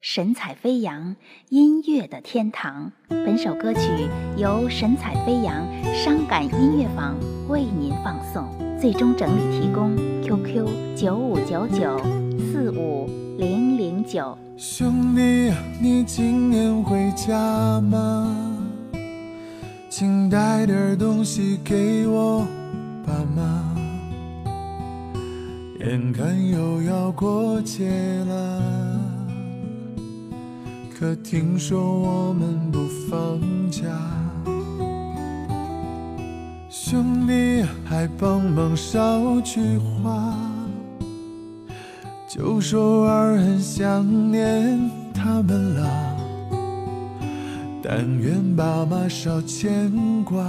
神采飞扬，音乐的天堂。本首歌曲由神采飞扬伤感音乐坊为您放送，最终整理提供 QQ 九五九九四五零零九。兄弟，你今年回家吗？请带点东西给我爸妈。眼看又要过节了。可听说我们不放假，兄弟还帮忙捎句话，就说儿很想念他们啦，但愿爸妈少牵挂，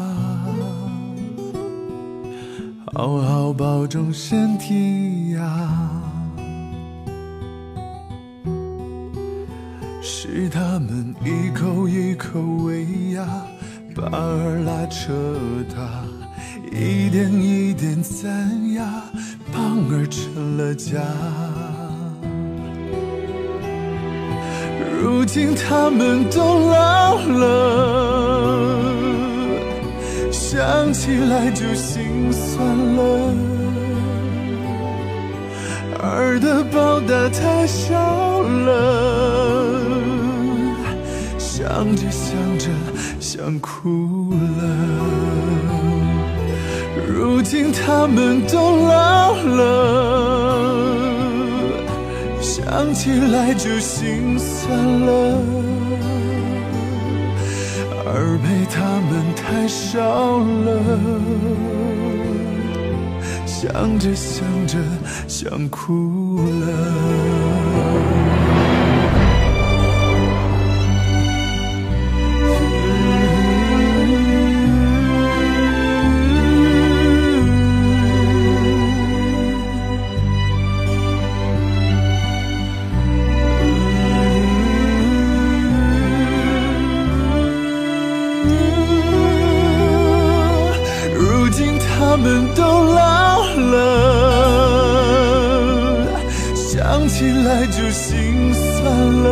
好好保重身体呀。是他们一口一口喂呀，把儿拉扯大，一点一点攒呀，帮儿成了家。如今他们都老了，想起来就心酸了。儿的报答太少了。想着想着想哭了，如今他们都老了，想起来就心酸了。而陪他们太少了，想着想着想哭了。们都老了，想起来就心酸了。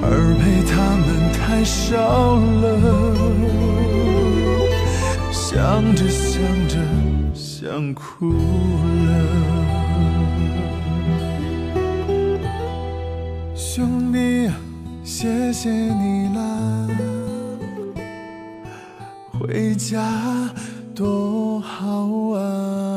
而陪他们太少了，想着想着想哭了。兄弟，谢谢你啦。回家多好啊。